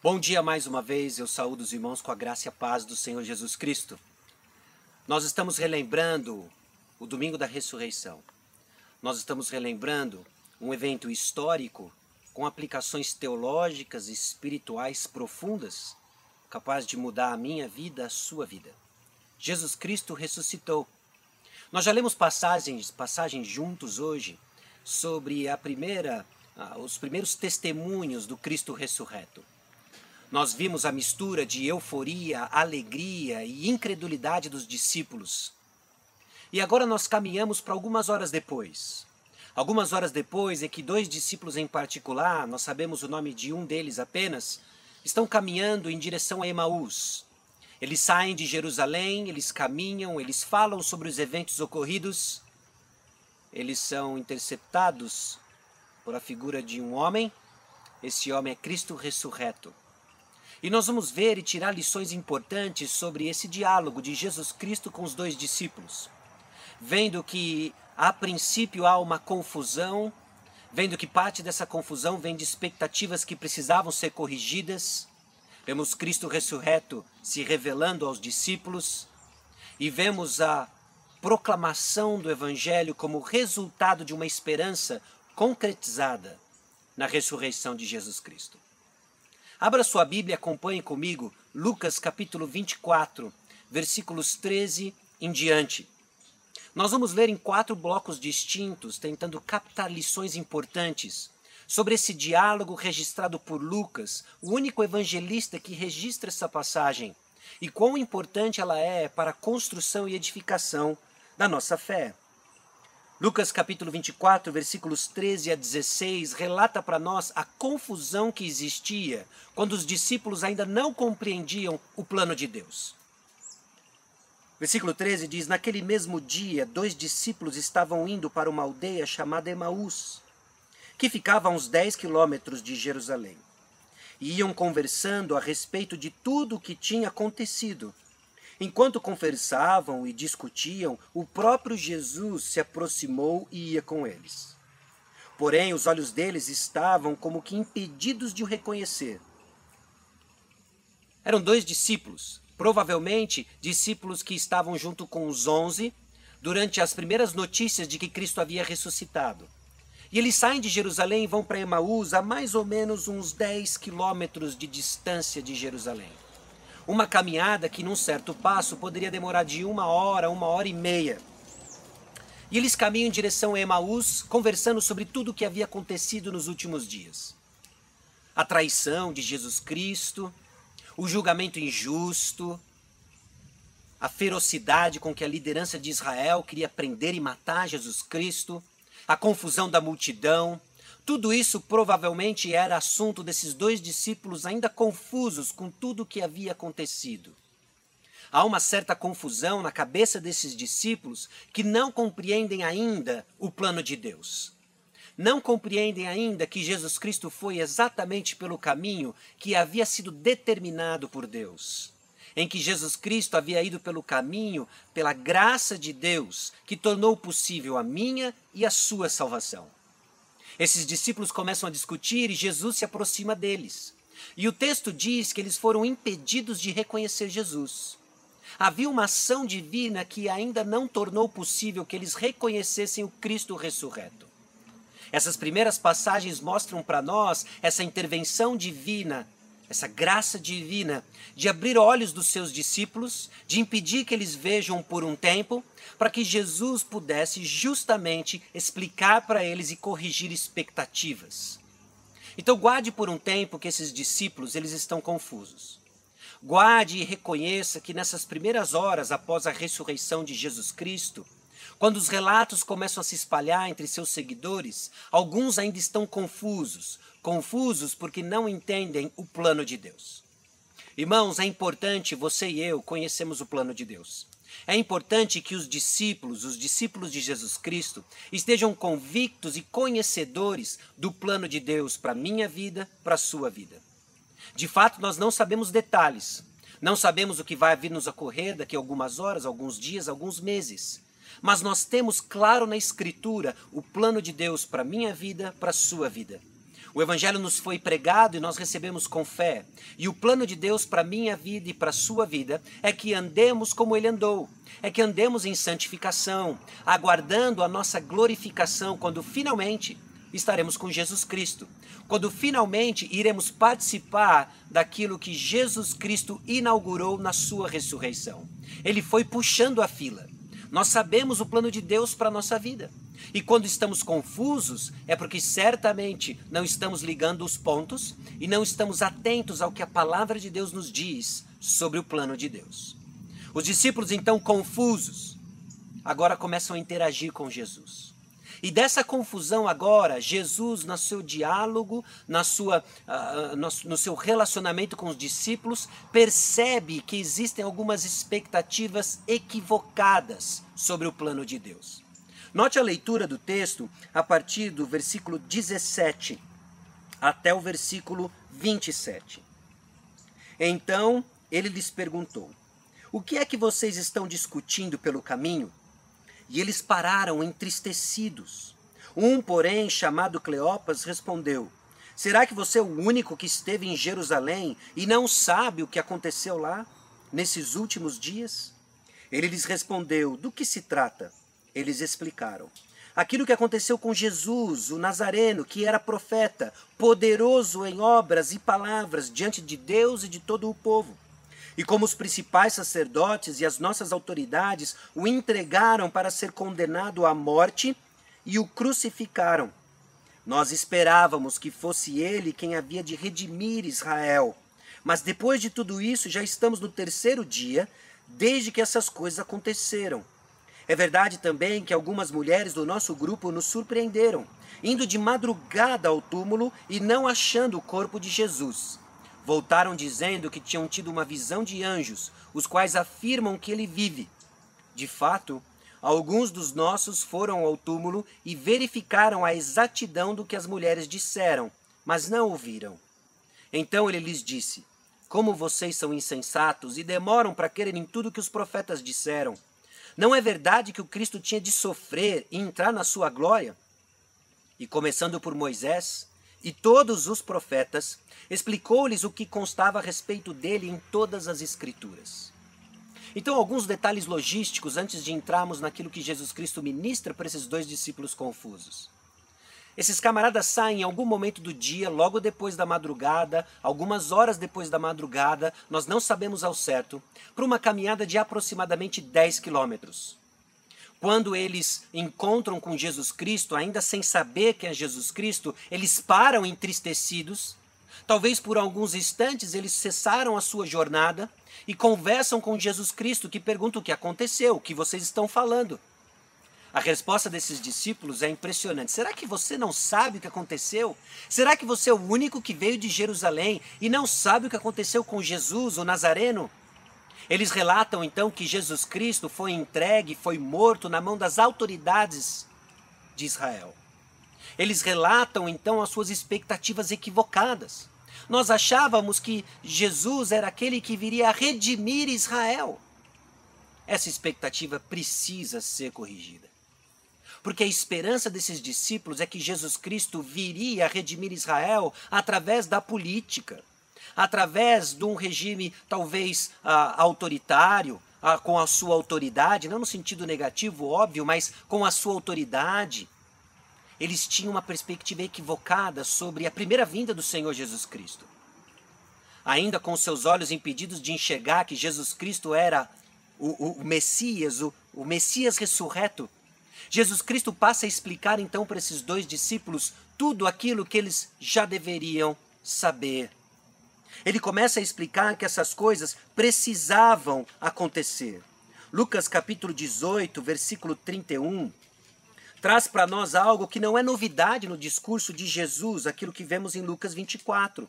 Bom dia mais uma vez, eu saúdo os irmãos com a graça e a paz do Senhor Jesus Cristo. Nós estamos relembrando o domingo da ressurreição. Nós estamos relembrando um evento histórico com aplicações teológicas e espirituais profundas, capaz de mudar a minha vida, a sua vida. Jesus Cristo ressuscitou. Nós já lemos passagens, passagens juntos hoje sobre a primeira, ah, os primeiros testemunhos do Cristo ressurreto. Nós vimos a mistura de euforia, alegria e incredulidade dos discípulos. E agora nós caminhamos para algumas horas depois. Algumas horas depois é que dois discípulos em particular, nós sabemos o nome de um deles apenas, estão caminhando em direção a Emaús. Eles saem de Jerusalém, eles caminham, eles falam sobre os eventos ocorridos eles são interceptados por a figura de um homem. Esse homem é Cristo ressurreto. E nós vamos ver e tirar lições importantes sobre esse diálogo de Jesus Cristo com os dois discípulos. Vendo que a princípio há uma confusão, vendo que parte dessa confusão vem de expectativas que precisavam ser corrigidas. Vemos Cristo ressurreto se revelando aos discípulos e vemos a proclamação do Evangelho como resultado de uma esperança concretizada na ressurreição de Jesus Cristo. Abra sua Bíblia acompanhe comigo Lucas capítulo 24, versículos 13 em diante. Nós vamos ler em quatro blocos distintos, tentando captar lições importantes sobre esse diálogo registrado por Lucas, o único evangelista que registra essa passagem, e quão importante ela é para a construção e edificação da nossa fé. Lucas capítulo 24, versículos 13 a 16, relata para nós a confusão que existia quando os discípulos ainda não compreendiam o plano de Deus. Versículo 13 diz: Naquele mesmo dia, dois discípulos estavam indo para uma aldeia chamada Emaús, que ficava a uns 10 quilômetros de Jerusalém. E iam conversando a respeito de tudo o que tinha acontecido. Enquanto conversavam e discutiam, o próprio Jesus se aproximou e ia com eles. Porém, os olhos deles estavam como que impedidos de o reconhecer. Eram dois discípulos, provavelmente discípulos que estavam junto com os onze durante as primeiras notícias de que Cristo havia ressuscitado. E eles saem de Jerusalém e vão para Emaús, a mais ou menos uns 10 quilômetros de distância de Jerusalém. Uma caminhada que, num certo passo, poderia demorar de uma hora, uma hora e meia. E eles caminham em direção a Emaús, conversando sobre tudo o que havia acontecido nos últimos dias. A traição de Jesus Cristo, o julgamento injusto, a ferocidade com que a liderança de Israel queria prender e matar Jesus Cristo, a confusão da multidão, tudo isso provavelmente era assunto desses dois discípulos ainda confusos com tudo o que havia acontecido. Há uma certa confusão na cabeça desses discípulos que não compreendem ainda o plano de Deus. Não compreendem ainda que Jesus Cristo foi exatamente pelo caminho que havia sido determinado por Deus. Em que Jesus Cristo havia ido pelo caminho, pela graça de Deus, que tornou possível a minha e a sua salvação. Esses discípulos começam a discutir e Jesus se aproxima deles. E o texto diz que eles foram impedidos de reconhecer Jesus. Havia uma ação divina que ainda não tornou possível que eles reconhecessem o Cristo ressurreto. Essas primeiras passagens mostram para nós essa intervenção divina essa graça divina de abrir olhos dos seus discípulos, de impedir que eles vejam por um tempo, para que Jesus pudesse justamente explicar para eles e corrigir expectativas. Então guarde por um tempo que esses discípulos eles estão confusos. Guarde e reconheça que nessas primeiras horas após a ressurreição de Jesus Cristo, quando os relatos começam a se espalhar entre seus seguidores, alguns ainda estão confusos, confusos porque não entendem o plano de Deus. Irmãos, é importante você e eu conhecemos o plano de Deus. É importante que os discípulos, os discípulos de Jesus Cristo, estejam convictos e conhecedores do plano de Deus para minha vida, para sua vida. De fato, nós não sabemos detalhes, não sabemos o que vai vir nos ocorrer daqui a algumas horas, alguns dias, alguns meses. Mas nós temos claro na Escritura o plano de Deus para a minha vida, para a sua vida. O Evangelho nos foi pregado e nós recebemos com fé. E o plano de Deus para minha vida e para sua vida é que andemos como Ele andou, é que andemos em santificação, aguardando a nossa glorificação quando finalmente estaremos com Jesus Cristo, quando finalmente iremos participar daquilo que Jesus Cristo inaugurou na sua ressurreição. Ele foi puxando a fila. Nós sabemos o plano de Deus para a nossa vida. E quando estamos confusos, é porque certamente não estamos ligando os pontos e não estamos atentos ao que a palavra de Deus nos diz sobre o plano de Deus. Os discípulos, então, confusos, agora começam a interagir com Jesus. E dessa confusão agora, Jesus, no seu diálogo, na sua, uh, no, no seu relacionamento com os discípulos, percebe que existem algumas expectativas equivocadas sobre o plano de Deus. Note a leitura do texto a partir do versículo 17 até o versículo 27. Então ele lhes perguntou: O que é que vocês estão discutindo pelo caminho? E eles pararam entristecidos. Um, porém, chamado Cleopas, respondeu: Será que você é o único que esteve em Jerusalém e não sabe o que aconteceu lá, nesses últimos dias? Ele lhes respondeu: Do que se trata? Eles explicaram. Aquilo que aconteceu com Jesus, o Nazareno, que era profeta, poderoso em obras e palavras diante de Deus e de todo o povo. E como os principais sacerdotes e as nossas autoridades o entregaram para ser condenado à morte e o crucificaram. Nós esperávamos que fosse ele quem havia de redimir Israel. Mas depois de tudo isso, já estamos no terceiro dia, desde que essas coisas aconteceram. É verdade também que algumas mulheres do nosso grupo nos surpreenderam, indo de madrugada ao túmulo e não achando o corpo de Jesus. Voltaram dizendo que tinham tido uma visão de anjos, os quais afirmam que ele vive. De fato, alguns dos nossos foram ao túmulo e verificaram a exatidão do que as mulheres disseram, mas não ouviram. Então ele lhes disse: Como vocês são insensatos e demoram para quererem tudo que os profetas disseram. Não é verdade que o Cristo tinha de sofrer e entrar na sua glória? E começando por Moisés e todos os profetas, explicou-lhes o que constava a respeito dele em todas as Escrituras. Então, alguns detalhes logísticos antes de entrarmos naquilo que Jesus Cristo ministra para esses dois discípulos confusos. Esses camaradas saem em algum momento do dia, logo depois da madrugada, algumas horas depois da madrugada, nós não sabemos ao certo, para uma caminhada de aproximadamente 10 quilômetros. Quando eles encontram com Jesus Cristo, ainda sem saber quem é Jesus Cristo, eles param entristecidos. Talvez por alguns instantes eles cessaram a sua jornada e conversam com Jesus Cristo, que pergunta o que aconteceu, o que vocês estão falando. A resposta desses discípulos é impressionante. Será que você não sabe o que aconteceu? Será que você é o único que veio de Jerusalém e não sabe o que aconteceu com Jesus, o Nazareno? Eles relatam então que Jesus Cristo foi entregue, foi morto na mão das autoridades de Israel. Eles relatam então as suas expectativas equivocadas. Nós achávamos que Jesus era aquele que viria a redimir Israel. Essa expectativa precisa ser corrigida. Porque a esperança desses discípulos é que Jesus Cristo viria a redimir Israel através da política, através de um regime talvez ah, autoritário, ah, com a sua autoridade, não no sentido negativo, óbvio, mas com a sua autoridade. Eles tinham uma perspectiva equivocada sobre a primeira vinda do Senhor Jesus Cristo. Ainda com seus olhos impedidos de enxergar que Jesus Cristo era o, o, Messias, o, o Messias ressurreto, Jesus Cristo passa a explicar então para esses dois discípulos tudo aquilo que eles já deveriam saber. Ele começa a explicar que essas coisas precisavam acontecer. Lucas capítulo 18, versículo 31, traz para nós algo que não é novidade no discurso de Jesus, aquilo que vemos em Lucas 24.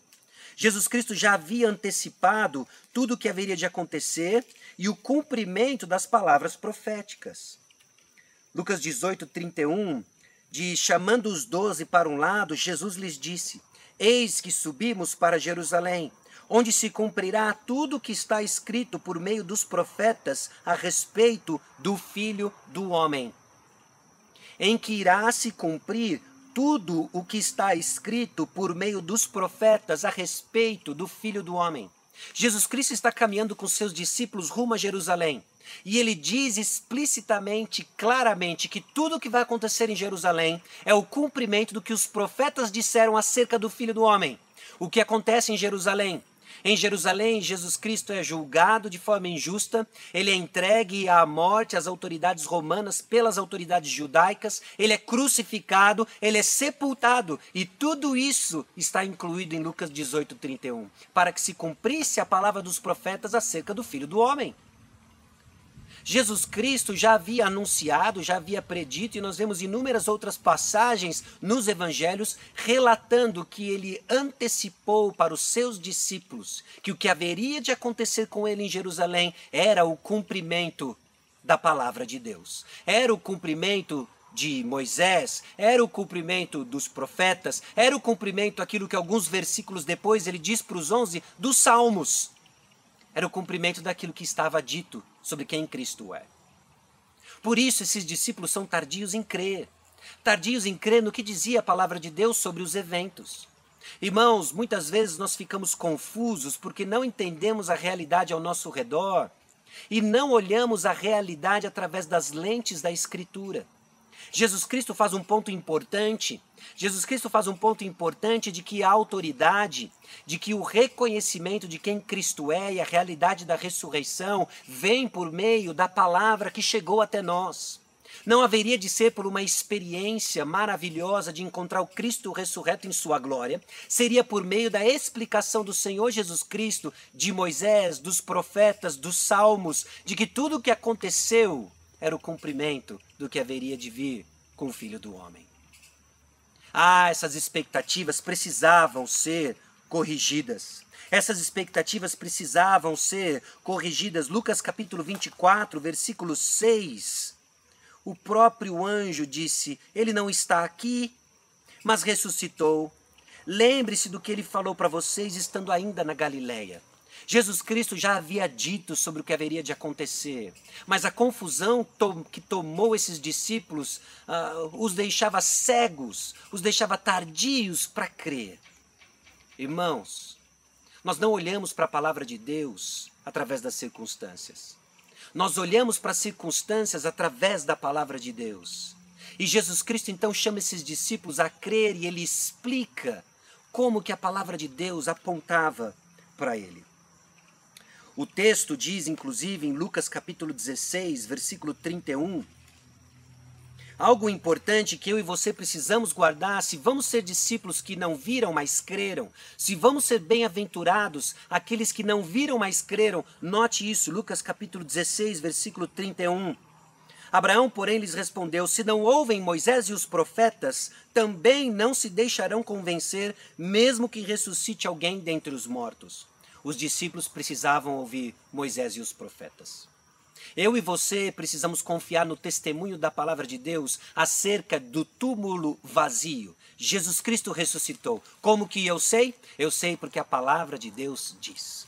Jesus Cristo já havia antecipado tudo o que haveria de acontecer e o cumprimento das palavras proféticas. Lucas 18, 31, de chamando os doze para um lado, Jesus lhes disse: Eis que subimos para Jerusalém, onde se cumprirá tudo o que está escrito por meio dos profetas a respeito do Filho do Homem, em que irá se cumprir tudo o que está escrito por meio dos profetas a respeito do Filho do Homem. Jesus Cristo está caminhando com seus discípulos rumo a Jerusalém. E ele diz explicitamente, claramente, que tudo o que vai acontecer em Jerusalém é o cumprimento do que os profetas disseram acerca do Filho do Homem. O que acontece em Jerusalém? Em Jerusalém, Jesus Cristo é julgado de forma injusta, ele é entregue à morte às autoridades romanas pelas autoridades judaicas, ele é crucificado, ele é sepultado, e tudo isso está incluído em Lucas 18, 31, para que se cumprisse a palavra dos profetas acerca do Filho do Homem. Jesus Cristo já havia anunciado, já havia predito, e nós vemos inúmeras outras passagens nos evangelhos relatando que ele antecipou para os seus discípulos que o que haveria de acontecer com ele em Jerusalém era o cumprimento da palavra de Deus. Era o cumprimento de Moisés, era o cumprimento dos profetas, era o cumprimento aquilo que alguns versículos depois ele diz para os onze dos Salmos. Era o cumprimento daquilo que estava dito sobre quem Cristo é. Por isso, esses discípulos são tardios em crer. Tardios em crer no que dizia a palavra de Deus sobre os eventos. Irmãos, muitas vezes nós ficamos confusos porque não entendemos a realidade ao nosso redor e não olhamos a realidade através das lentes da Escritura. Jesus Cristo faz um ponto importante. Jesus Cristo faz um ponto importante de que a autoridade, de que o reconhecimento de quem Cristo é e a realidade da ressurreição vem por meio da palavra que chegou até nós. Não haveria de ser por uma experiência maravilhosa de encontrar o Cristo ressurreto em sua glória, seria por meio da explicação do Senhor Jesus Cristo, de Moisés, dos profetas, dos salmos, de que tudo o que aconteceu era o cumprimento do que haveria de vir com o Filho do Homem. Ah, essas expectativas precisavam ser corrigidas. Essas expectativas precisavam ser corrigidas. Lucas capítulo 24, versículo 6. O próprio anjo disse: Ele não está aqui, mas ressuscitou. Lembre-se do que ele falou para vocês estando ainda na Galileia. Jesus Cristo já havia dito sobre o que haveria de acontecer, mas a confusão que tomou esses discípulos uh, os deixava cegos, os deixava tardios para crer. Irmãos, nós não olhamos para a palavra de Deus através das circunstâncias. Nós olhamos para as circunstâncias através da palavra de Deus. E Jesus Cristo então chama esses discípulos a crer e ele explica como que a palavra de Deus apontava para ele. O texto diz, inclusive, em Lucas capítulo 16, versículo 31, algo importante que eu e você precisamos guardar, se vamos ser discípulos que não viram, mas creram, se vamos ser bem-aventurados aqueles que não viram, mas creram, note isso, Lucas capítulo 16, versículo 31. Abraão, porém, lhes respondeu: Se não ouvem Moisés e os profetas, também não se deixarão convencer, mesmo que ressuscite alguém dentre os mortos os discípulos precisavam ouvir Moisés e os profetas. Eu e você precisamos confiar no testemunho da palavra de Deus acerca do túmulo vazio. Jesus Cristo ressuscitou. Como que eu sei? Eu sei porque a palavra de Deus diz.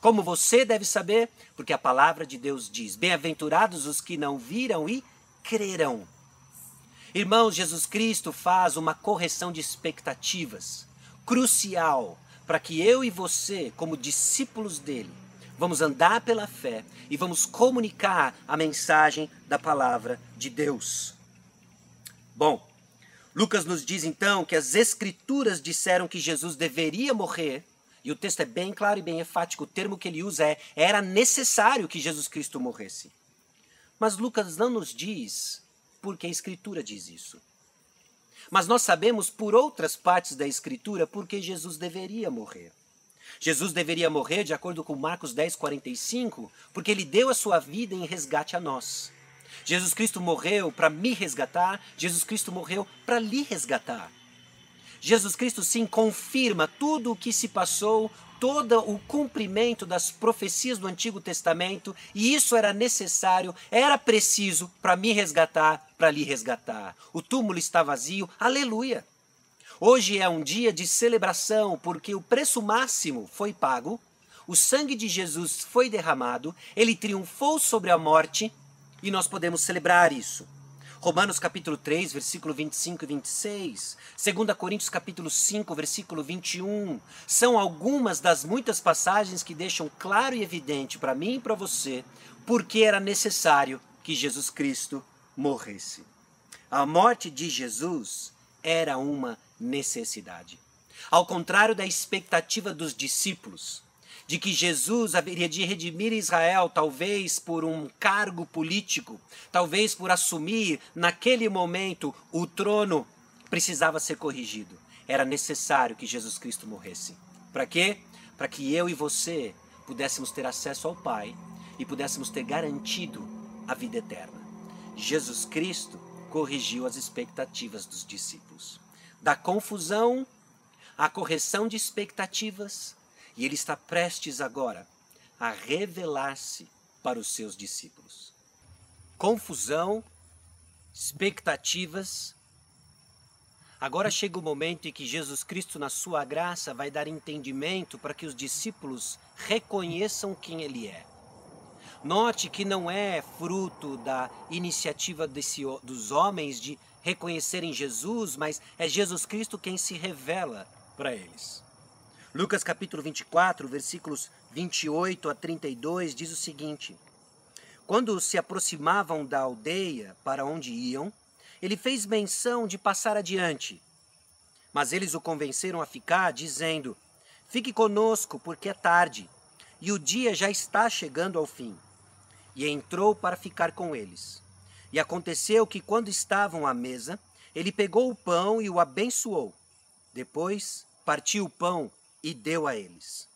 Como você deve saber? Porque a palavra de Deus diz: Bem-aventurados os que não viram e crerão. Irmãos, Jesus Cristo faz uma correção de expectativas crucial para que eu e você, como discípulos dele, vamos andar pela fé e vamos comunicar a mensagem da palavra de Deus. Bom, Lucas nos diz então que as escrituras disseram que Jesus deveria morrer, e o texto é bem claro e bem enfático, o termo que ele usa é era necessário que Jesus Cristo morresse. Mas Lucas não nos diz porque a escritura diz isso. Mas nós sabemos por outras partes da Escritura porque Jesus deveria morrer. Jesus deveria morrer, de acordo com Marcos 10, 45, porque ele deu a sua vida em resgate a nós. Jesus Cristo morreu para me resgatar, Jesus Cristo morreu para lhe resgatar. Jesus Cristo sim confirma tudo o que se passou, todo o cumprimento das profecias do Antigo Testamento, e isso era necessário, era preciso para me resgatar, para lhe resgatar. O túmulo está vazio, aleluia. Hoje é um dia de celebração, porque o preço máximo foi pago, o sangue de Jesus foi derramado, ele triunfou sobre a morte e nós podemos celebrar isso. Romanos capítulo 3, versículo 25 e 26, 2 Coríntios capítulo 5, versículo 21, são algumas das muitas passagens que deixam claro e evidente para mim e para você porque era necessário que Jesus Cristo morresse. A morte de Jesus era uma necessidade. Ao contrário da expectativa dos discípulos, de que Jesus haveria de redimir Israel, talvez por um cargo político, talvez por assumir naquele momento o trono, precisava ser corrigido. Era necessário que Jesus Cristo morresse. Para quê? Para que eu e você pudéssemos ter acesso ao Pai e pudéssemos ter garantido a vida eterna. Jesus Cristo corrigiu as expectativas dos discípulos. Da confusão à correção de expectativas, e ele está prestes agora a revelar-se para os seus discípulos. Confusão, expectativas. Agora chega o momento em que Jesus Cristo, na sua graça, vai dar entendimento para que os discípulos reconheçam quem ele é. Note que não é fruto da iniciativa desse, dos homens de reconhecerem Jesus, mas é Jesus Cristo quem se revela para eles. Lucas capítulo 24, versículos 28 a 32 diz o seguinte: Quando se aproximavam da aldeia para onde iam, ele fez menção de passar adiante. Mas eles o convenceram a ficar, dizendo: Fique conosco, porque é tarde, e o dia já está chegando ao fim e entrou para ficar com eles. E aconteceu que, quando estavam à mesa, ele pegou o pão e o abençoou. Depois partiu o pão e deu a eles.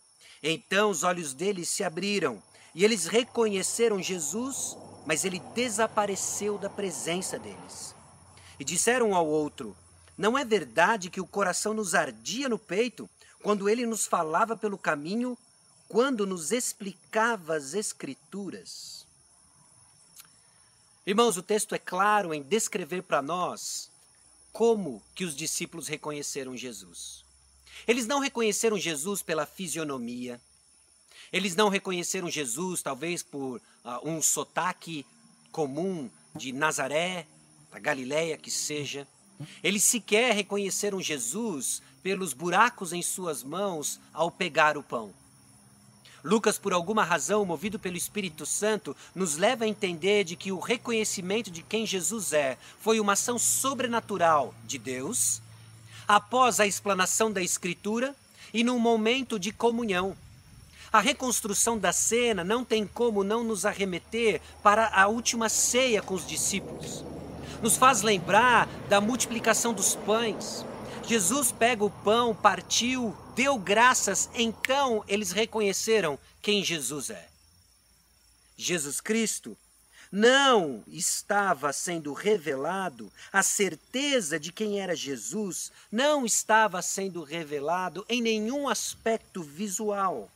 Então os olhos deles se abriram e eles reconheceram Jesus, mas ele desapareceu da presença deles. E disseram um ao outro: Não é verdade que o coração nos ardia no peito quando ele nos falava pelo caminho, quando nos explicava as Escrituras? Irmãos, o texto é claro em descrever para nós como que os discípulos reconheceram Jesus. Eles não reconheceram Jesus pela fisionomia. Eles não reconheceram Jesus talvez por uh, um sotaque comum de Nazaré, da Galiléia que seja. Eles sequer reconheceram Jesus pelos buracos em suas mãos ao pegar o pão. Lucas, por alguma razão, movido pelo Espírito Santo, nos leva a entender de que o reconhecimento de quem Jesus é foi uma ação sobrenatural de Deus, após a explanação da Escritura e num momento de comunhão. A reconstrução da cena não tem como não nos arremeter para a última ceia com os discípulos. Nos faz lembrar da multiplicação dos pães, Jesus pega o pão, partiu, deu graças, então eles reconheceram quem Jesus é. Jesus Cristo não estava sendo revelado, a certeza de quem era Jesus não estava sendo revelado em nenhum aspecto visual.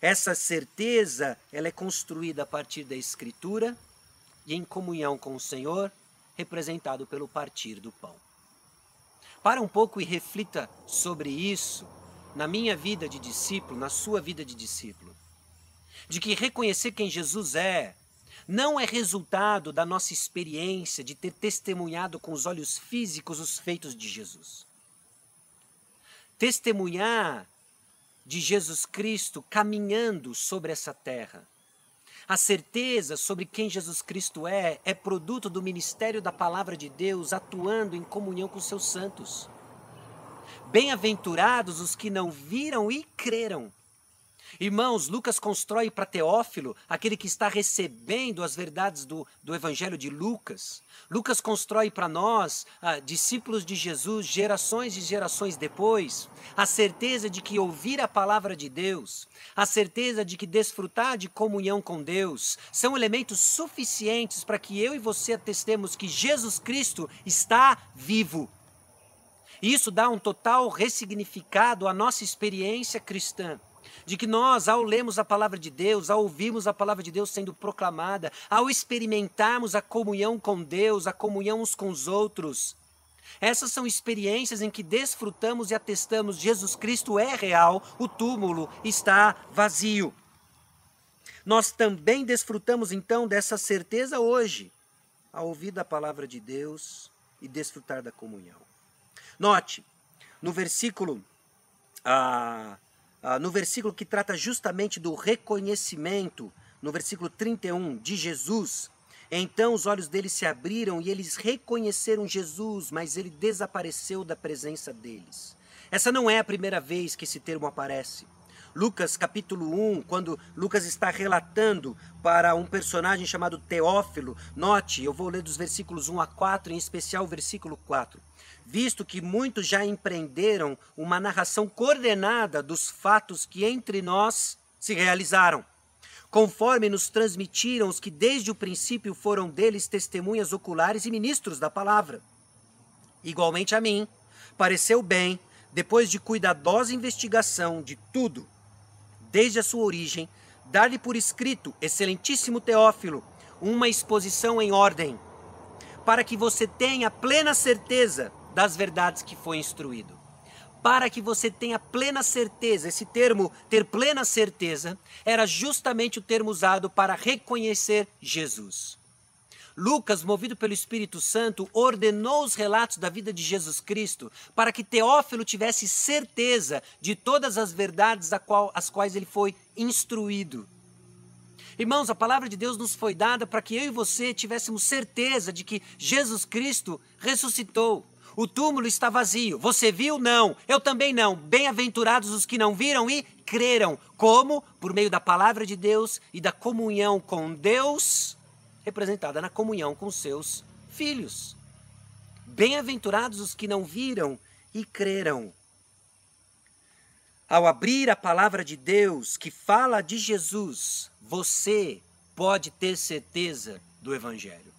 Essa certeza, ela é construída a partir da escritura e em comunhão com o Senhor, representado pelo partir do pão. Para um pouco e reflita sobre isso na minha vida de discípulo, na sua vida de discípulo. De que reconhecer quem Jesus é não é resultado da nossa experiência de ter testemunhado com os olhos físicos os feitos de Jesus. Testemunhar de Jesus Cristo caminhando sobre essa terra a certeza sobre quem Jesus Cristo é é produto do ministério da palavra de Deus atuando em comunhão com seus santos. Bem-aventurados os que não viram e creram. Irmãos, Lucas constrói para Teófilo, aquele que está recebendo as verdades do, do Evangelho de Lucas. Lucas constrói para nós, ah, discípulos de Jesus, gerações e gerações depois, a certeza de que ouvir a palavra de Deus, a certeza de que desfrutar de comunhão com Deus, são elementos suficientes para que eu e você atestemos que Jesus Cristo está vivo. Isso dá um total ressignificado à nossa experiência cristã de que nós, ao lermos a palavra de Deus, ao ouvirmos a palavra de Deus sendo proclamada, ao experimentarmos a comunhão com Deus, a comunhão uns com os outros, essas são experiências em que desfrutamos e atestamos Jesus Cristo é real, o túmulo está vazio. Nós também desfrutamos então dessa certeza hoje, a ouvir da palavra de Deus e desfrutar da comunhão. Note, no versículo, ah, no versículo que trata justamente do reconhecimento, no versículo 31, de Jesus, então os olhos deles se abriram e eles reconheceram Jesus, mas ele desapareceu da presença deles. Essa não é a primeira vez que esse termo aparece. Lucas capítulo 1, quando Lucas está relatando para um personagem chamado Teófilo, note, eu vou ler dos versículos 1 a 4, em especial o versículo 4. Visto que muitos já empreenderam uma narração coordenada dos fatos que entre nós se realizaram, conforme nos transmitiram os que desde o princípio foram deles testemunhas oculares e ministros da palavra. Igualmente a mim, pareceu bem, depois de cuidadosa investigação de tudo, desde a sua origem, dar-lhe por escrito, excelentíssimo Teófilo, uma exposição em ordem, para que você tenha plena certeza das verdades que foi instruído. Para que você tenha plena certeza, esse termo, ter plena certeza, era justamente o termo usado para reconhecer Jesus. Lucas, movido pelo Espírito Santo, ordenou os relatos da vida de Jesus Cristo para que Teófilo tivesse certeza de todas as verdades às quais ele foi instruído. Irmãos, a palavra de Deus nos foi dada para que eu e você tivéssemos certeza de que Jesus Cristo ressuscitou. O túmulo está vazio. Você viu? Não. Eu também não. Bem-aventurados os que não viram e creram. Como? Por meio da palavra de Deus e da comunhão com Deus representada na comunhão com seus filhos. Bem-aventurados os que não viram e creram. Ao abrir a palavra de Deus que fala de Jesus, você pode ter certeza do Evangelho.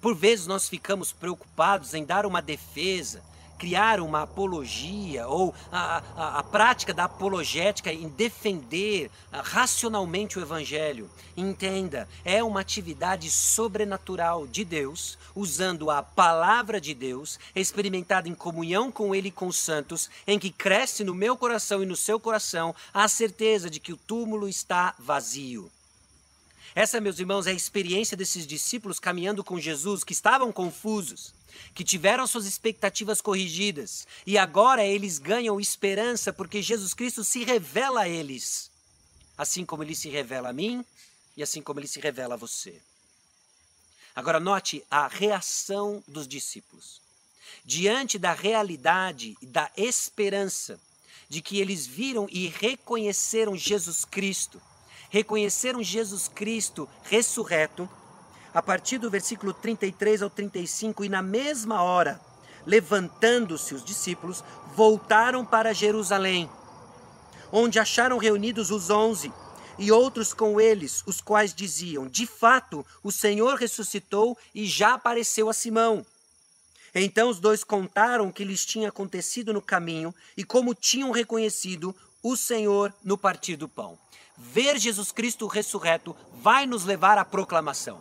Por vezes nós ficamos preocupados em dar uma defesa criar uma apologia ou a, a, a prática da apologética em defender ah, racionalmente o Evangelho. Entenda, é uma atividade sobrenatural de Deus, usando a palavra de Deus, experimentada em comunhão com Ele e com os santos, em que cresce no meu coração e no seu coração a certeza de que o túmulo está vazio. Essa, meus irmãos, é a experiência desses discípulos caminhando com Jesus que estavam confusos que tiveram suas expectativas corrigidas e agora eles ganham esperança porque Jesus Cristo se revela a eles, assim como ele se revela a mim e assim como ele se revela a você. Agora note a reação dos discípulos. Diante da realidade e da esperança de que eles viram e reconheceram Jesus Cristo, reconheceram Jesus Cristo ressurreto, a partir do versículo 33 ao 35, e na mesma hora, levantando-se os discípulos, voltaram para Jerusalém, onde acharam reunidos os onze e outros com eles, os quais diziam: De fato, o Senhor ressuscitou e já apareceu a Simão. Então os dois contaram o que lhes tinha acontecido no caminho e como tinham reconhecido o Senhor no partir do pão. Ver Jesus Cristo ressurreto vai nos levar à proclamação.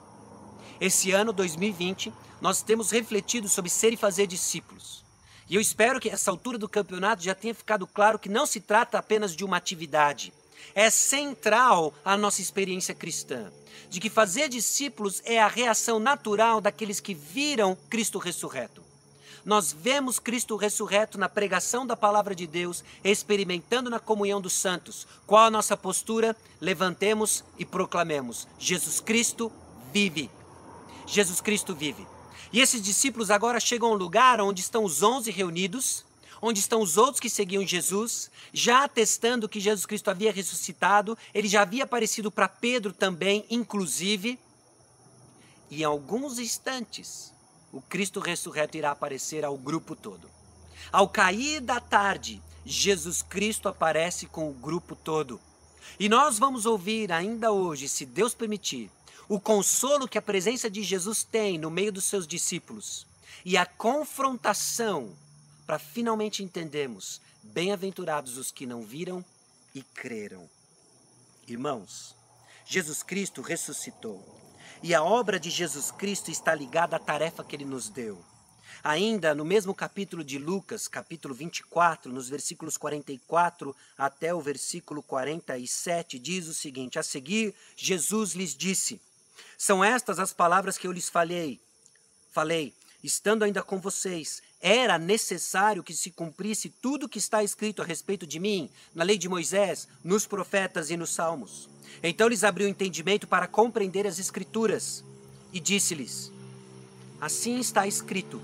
Esse ano 2020, nós temos refletido sobre ser e fazer discípulos. E eu espero que essa altura do campeonato já tenha ficado claro que não se trata apenas de uma atividade. É central a nossa experiência cristã, de que fazer discípulos é a reação natural daqueles que viram Cristo ressurreto. Nós vemos Cristo ressurreto na pregação da palavra de Deus, experimentando na comunhão dos santos. Qual a nossa postura? Levantemos e proclamemos: Jesus Cristo vive. Jesus Cristo vive. E esses discípulos agora chegam a um lugar onde estão os onze reunidos, onde estão os outros que seguiam Jesus, já atestando que Jesus Cristo havia ressuscitado, ele já havia aparecido para Pedro também, inclusive. E em alguns instantes, o Cristo ressurreto irá aparecer ao grupo todo. Ao cair da tarde, Jesus Cristo aparece com o grupo todo. E nós vamos ouvir ainda hoje, se Deus permitir, o consolo que a presença de Jesus tem no meio dos seus discípulos e a confrontação para finalmente entendermos: bem-aventurados os que não viram e creram. Irmãos, Jesus Cristo ressuscitou e a obra de Jesus Cristo está ligada à tarefa que ele nos deu. Ainda no mesmo capítulo de Lucas, capítulo 24, nos versículos 44 até o versículo 47, diz o seguinte: A seguir, Jesus lhes disse: São estas as palavras que eu lhes falei. Falei, estando ainda com vocês, era necessário que se cumprisse tudo o que está escrito a respeito de mim, na lei de Moisés, nos profetas e nos salmos. Então lhes abriu o entendimento para compreender as Escrituras e disse-lhes: Assim está escrito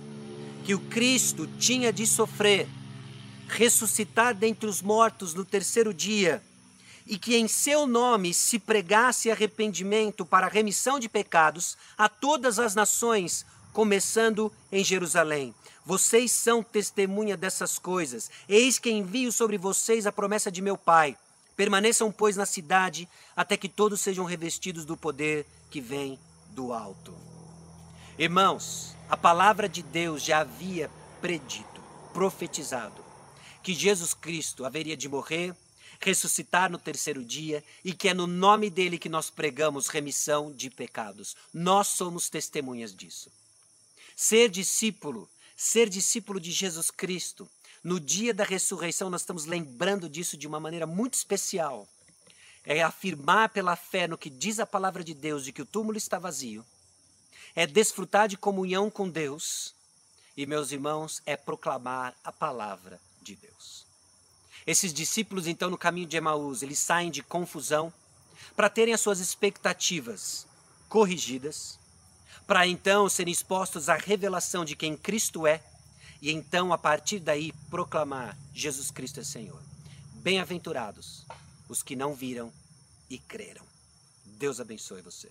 que o Cristo tinha de sofrer, ressuscitar dentre os mortos no terceiro dia, e que em seu nome se pregasse arrependimento para remissão de pecados a todas as nações, começando em Jerusalém. Vocês são testemunha dessas coisas. Eis que envio sobre vocês a promessa de meu Pai. Permaneçam, pois, na cidade, até que todos sejam revestidos do poder que vem do alto. Irmãos, a palavra de Deus já havia predito, profetizado, que Jesus Cristo haveria de morrer, ressuscitar no terceiro dia e que é no nome dele que nós pregamos remissão de pecados. Nós somos testemunhas disso. Ser discípulo, ser discípulo de Jesus Cristo, no dia da ressurreição nós estamos lembrando disso de uma maneira muito especial. É afirmar pela fé no que diz a palavra de Deus de que o túmulo está vazio. É desfrutar de comunhão com Deus. E, meus irmãos, é proclamar a palavra de Deus. Esses discípulos, então, no caminho de Emaús, eles saem de confusão para terem as suas expectativas corrigidas, para então serem expostos à revelação de quem Cristo é e então, a partir daí, proclamar: Jesus Cristo é Senhor. Bem-aventurados os que não viram e creram. Deus abençoe você.